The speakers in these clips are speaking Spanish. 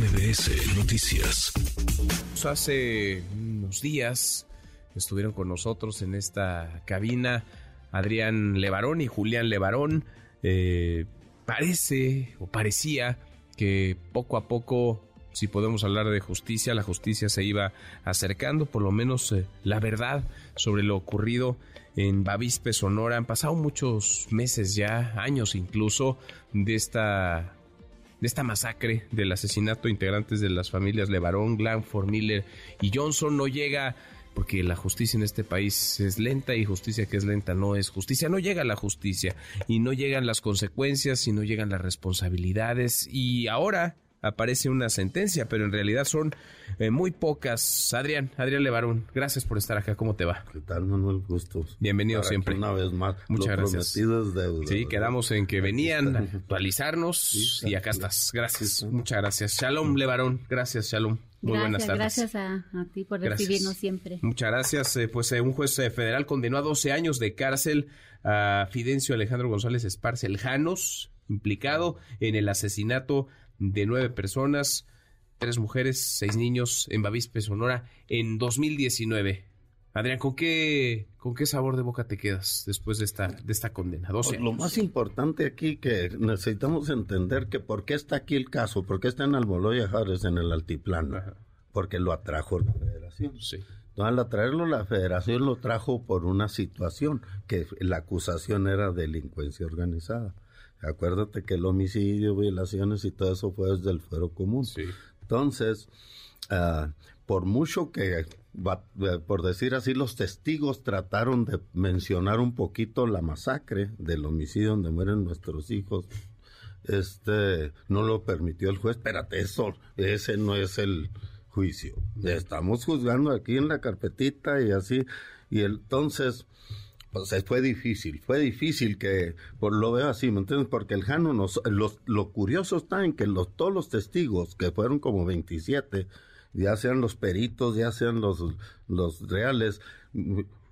MBS Noticias. Hace unos días estuvieron con nosotros en esta cabina Adrián Levarón y Julián Levarón. Eh, parece o parecía que poco a poco, si podemos hablar de justicia, la justicia se iba acercando, por lo menos eh, la verdad sobre lo ocurrido en Bavispe, Sonora. Han pasado muchos meses ya, años incluso, de esta de esta masacre del asesinato de integrantes de las familias Levarón, Glanford, Miller y Johnson no llega porque la justicia en este país es lenta y justicia que es lenta no es justicia, no llega la justicia y no llegan las consecuencias y no llegan las responsabilidades. Y ahora aparece una sentencia, pero en realidad son eh, muy pocas. Adrián, Adrián Levarón, gracias por estar acá. ¿Cómo te va? ¿Qué tal, Manuel? Gusto. Bienvenido siempre. Una vez más. Muchas gracias. Deuda, sí, quedamos en que venían a actualizarnos y acá estás. Gracias. Muchas gracias. Shalom, Levarón. Gracias, Shalom. Muy buenas tardes. Gracias a, ti por recibirnos siempre. Muchas gracias. Eh, pues eh, un juez federal condenó a 12 años de cárcel a Fidencio Alejandro González Esparce, el Janos, implicado en el asesinato de nueve personas, tres mujeres, seis niños en Bavispe, Sonora, en 2019. Adrián, ¿con qué, ¿con qué sabor de boca te quedas después de esta, de esta condena? Lo más importante aquí que necesitamos entender que por qué está aquí el caso, por qué está en Almoloya Jares, en el altiplano, porque lo atrajo la federación. Sí. al atraerlo la federación lo trajo por una situación, que la acusación era delincuencia organizada. Acuérdate que el homicidio, violaciones y todo eso fue desde el fuero común. Entonces, ah, por mucho que, eh, por decir así, los testigos trataron de mencionar un poquito la masacre del homicidio donde mueren nuestros hijos, este, no lo permitió el juez. Espérate, eso, ese no es el juicio. Estamos juzgando aquí en la carpetita y así. Y entonces, pues fue difícil, fue difícil que, por lo veo así, ¿me entiendes? Porque el Jano, nos, lo curioso está en que los, todos los testigos, que fueron como 27, ya sean los peritos, ya sean los, los reales,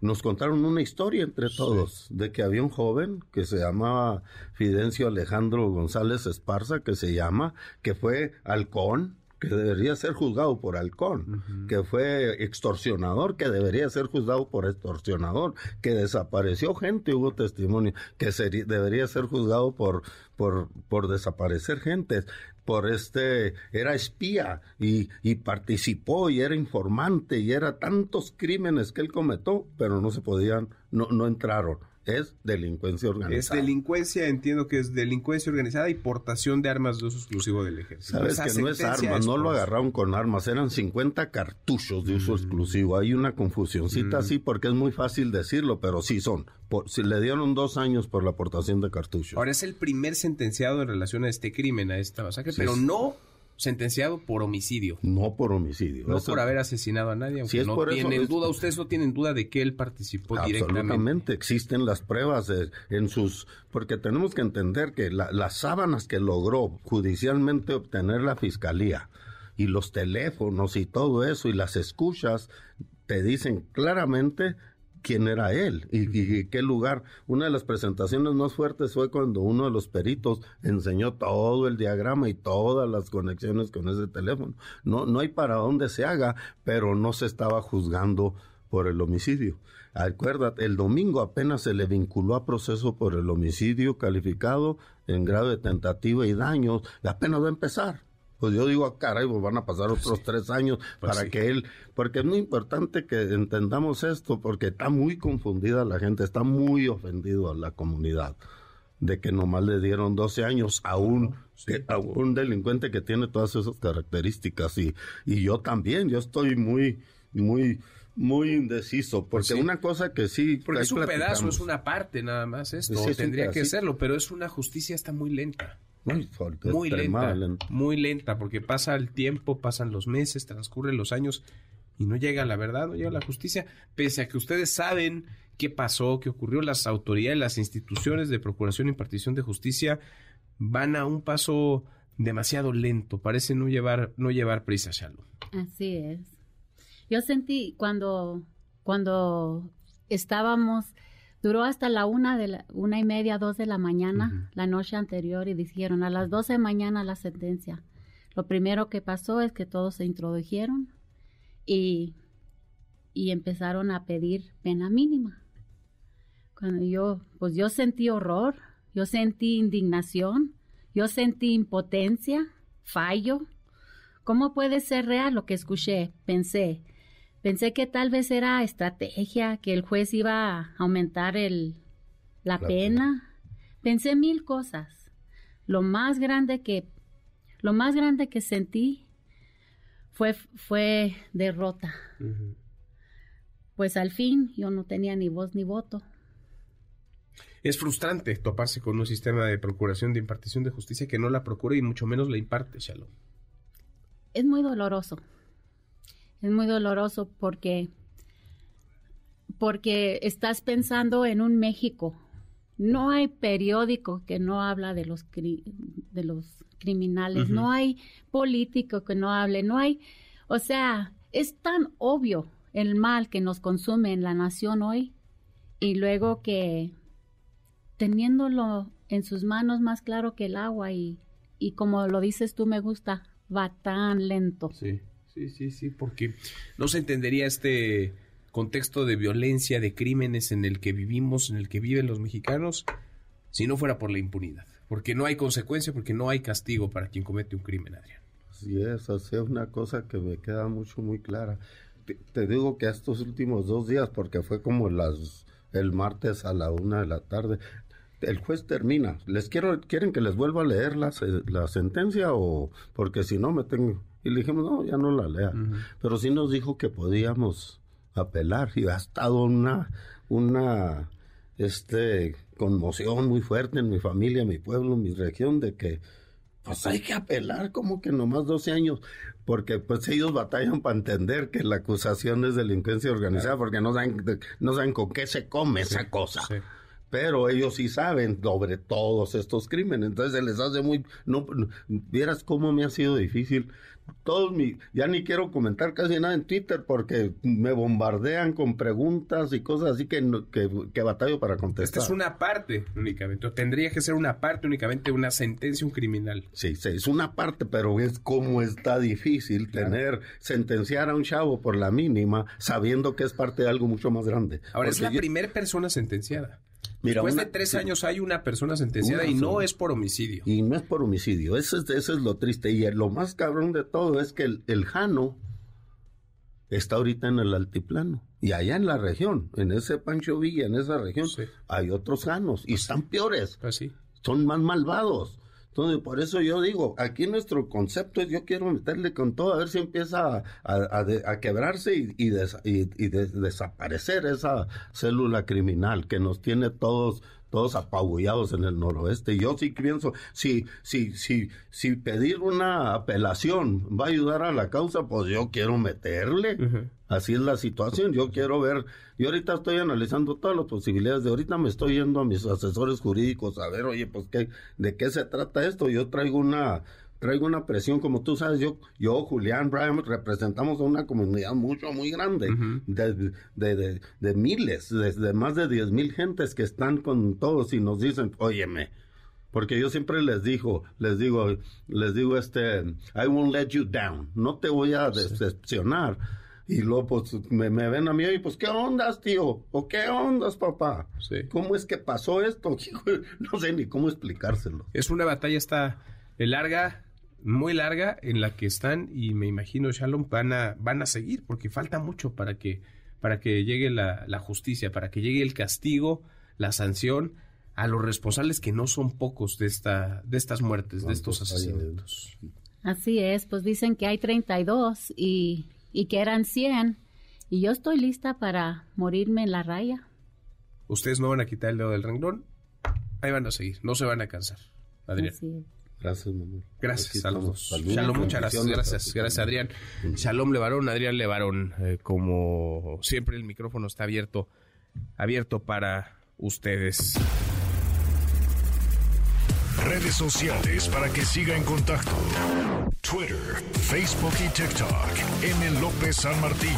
nos contaron una historia entre todos, de que había un joven que se llamaba Fidencio Alejandro González Esparza, que se llama, que fue halcón, que debería ser juzgado por halcón, que fue extorsionador, que debería ser juzgado por extorsionador, que desapareció gente, hubo testimonio, que debería ser juzgado por, por, por desaparecer gente, por este, era espía y, y participó y era informante y era tantos crímenes que él cometió, pero no se podían, no, no entraron es delincuencia organizada. Es delincuencia, entiendo que es delincuencia organizada y portación de armas de uso exclusivo del ejército. Sabes que no es armas, no lo agarraron con armas, eran 50 cartuchos de uso mm. exclusivo. Hay una confusioncita mm. así porque es muy fácil decirlo, pero sí son. si le dieron dos años por la aportación de cartuchos. Ahora es el primer sentenciado en relación a este crimen, a esta masacre, pero no sentenciado por homicidio. No por homicidio. No por haber asesinado a nadie, aunque no tienen duda, ustedes no tienen duda de que él participó directamente. Absolutamente, existen las pruebas en sus... Porque tenemos que entender que las sábanas que logró judicialmente obtener la fiscalía y los teléfonos y todo eso y las escuchas te dicen claramente quién era él y, qué lugar. Una de las presentaciones más fuertes fue cuando uno de los peritos enseñó todo el diagrama y todas las conexiones con ese teléfono. No, no hay para dónde se haga, pero no se estaba juzgando por el homicidio. Acuérdate, el domingo apenas se le vinculó a proceso por el homicidio calificado en grado de tentativa y daños, apenas va a empezar pues yo digo, ah, caray, pues van a pasar otros tres años pues para que él, porque es muy importante que entendamos esto, porque está muy confundida la gente, está muy ofendido a la comunidad de que nomás le dieron 12 años a un, a un delincuente que tiene todas esas características. Y, y yo también, yo estoy muy, muy, muy indeciso, porque pues una cosa que sí... Porque es un pedazo, es una parte nada más esto, tendría que serlo, pero es una justicia está muy lenta. Muy, lenta, muy lenta, porque pasa el tiempo, pasan los meses, transcurren los años y no llega la verdad, no llega la justicia, pese a que ustedes saben qué pasó, qué ocurrió, las autoridades, las instituciones de procuración y impartición de justicia van a un paso demasiado lento, parece no llevar, no llevar prisa, Shalom. Así es. Yo sentí cuando, cuando estábamos Duró hasta la una, de la, una y media, dos de la mañana, la noche anterior, y dijeron a las doce de mañana la sentencia. Lo primero que pasó es que todos se introdujeron y, y empezaron a pedir pena mínima. Cuando yo, pues yo sentí horror, yo sentí indignación, yo sentí impotencia, fallo. ¿Cómo puede ser real lo que escuché? Pensé, pensé que tal vez era estrategia, que el juez iba a aumentar el, la, pena. Pensé mil cosas. Lo más grande que lo más grande que sentí fue, fue derrota. Pues al fin yo no tenía ni voz ni voto. Es frustrante toparse con un sistema de procuración de impartición de justicia que no la procura y mucho menos la imparte, Shalom. Es muy doloroso. Es muy doloroso porque porque estás pensando en un México. No hay periódico que no habla de los de los criminales, no hay político que no hable, no hay, o sea, es tan obvio el mal que nos consume en la nación hoy y luego que teniéndolo en sus manos más claro que el agua y, y como lo dices tú me gusta, va tan lento. Sí, sí, sí, sí, porque no se entendería este contexto de violencia, de crímenes en el que vivimos, en el que viven los mexicanos, si no fuera por la impunidad porque no hay consecuencia, porque no hay castigo para quien comete un crimen, Adrián. Así es, así es una cosa que me queda mucho, muy clara. Te, digo que estos últimos dos días, porque fue como las el martes a la una de la tarde, el juez termina. ¿Les quiero, quieren que les vuelva a leer la, la sentencia o porque si no me tengo... Y le dijimos, no, ya no la lea. Pero sí nos dijo que podíamos apelar y ha estado una, una, este, conmoción muy fuerte en mi familia, en mi pueblo, en mi región, de que pues hay que apelar como que nomás 12 años, porque pues ellos batallan para entender que la acusación es delincuencia organizada, porque no saben, no saben con qué se come esa cosa. Pero ellos sí saben sobre todos estos crímenes, entonces se les hace muy, no, vieras cómo me ha sido difícil todos mi, ya ni quiero comentar casi nada en Twitter porque me bombardean con preguntas y cosas así que, que, batallo para contestar. Esta es una parte únicamente, tendría que ser una parte únicamente, una sentencia, un criminal. Sí, sí, es una parte, pero es como está difícil tener, sentenciar a un chavo por la mínima sabiendo que es parte de algo mucho más grande. Ahora, es la primera persona sentenciada. Después de tres años hay una persona sentenciada y no es por homicidio. Y no es por homicidio. Eso es, eso es lo triste. Y lo más cabrón de todo es que el, Jano está ahorita en el altiplano. Y allá en la región, en ese Pancho Villa, en esa región, hay otros Janos. Y están peores. Pues Son más malvados. Entonces, por eso yo digo, aquí nuestro concepto es yo quiero meterle con todo, a ver si empieza a, quebrarse y, desaparecer esa célula criminal que nos tiene todos todos apabullados en el noroeste. Yo sí pienso, si, si, si, si pedir una apelación va a ayudar a la causa, pues yo quiero meterle. Así es la situación. Yo quiero ver, yo ahorita estoy analizando todas las posibilidades. De ahorita me estoy yendo a mis asesores jurídicos a ver, oye, pues qué, de qué se trata esto. Yo traigo una traigo una presión, como tú sabes, yo, yo Julián, Brian, representamos a una comunidad mucho, muy grande, de, de, de, miles, de, más de diez mil gentes que están con todos y nos dicen, óyeme, porque yo siempre les digo, les digo, les digo este, I won't let you down, no te voy a decepcionar. Y luego, pues, me, ven a mí y, pues, ¿qué ondas, tío? ¿O qué ondas, papá? ¿Cómo es que pasó esto? no sé ni cómo explicárselo. Es una batalla esta larga, muy larga en la que están y me imagino Shalom van a, van a seguir porque falta mucho para que, para que llegue la, la justicia, para que llegue el castigo, la sanción a los responsables que no son pocos de, esta, de estas muertes, de estos asesinatos. Así es, pues dicen que hay 32 y, y que eran 100 y yo estoy lista para morirme en la raya. Ustedes no van a quitar el dedo del renglón, ahí van a seguir, no se van a cansar. Adrián. Gracias, mamá. Gracias a los dos. Shalom, muchas gracias. Gracias, gracias, Adrián. Shalom Levarón, Adrián Levarón. Eh, como siempre, el micrófono está abierto, abierto para ustedes. Redes sociales para que siga en contacto: Twitter, Facebook y TikTok. M. López San Martín.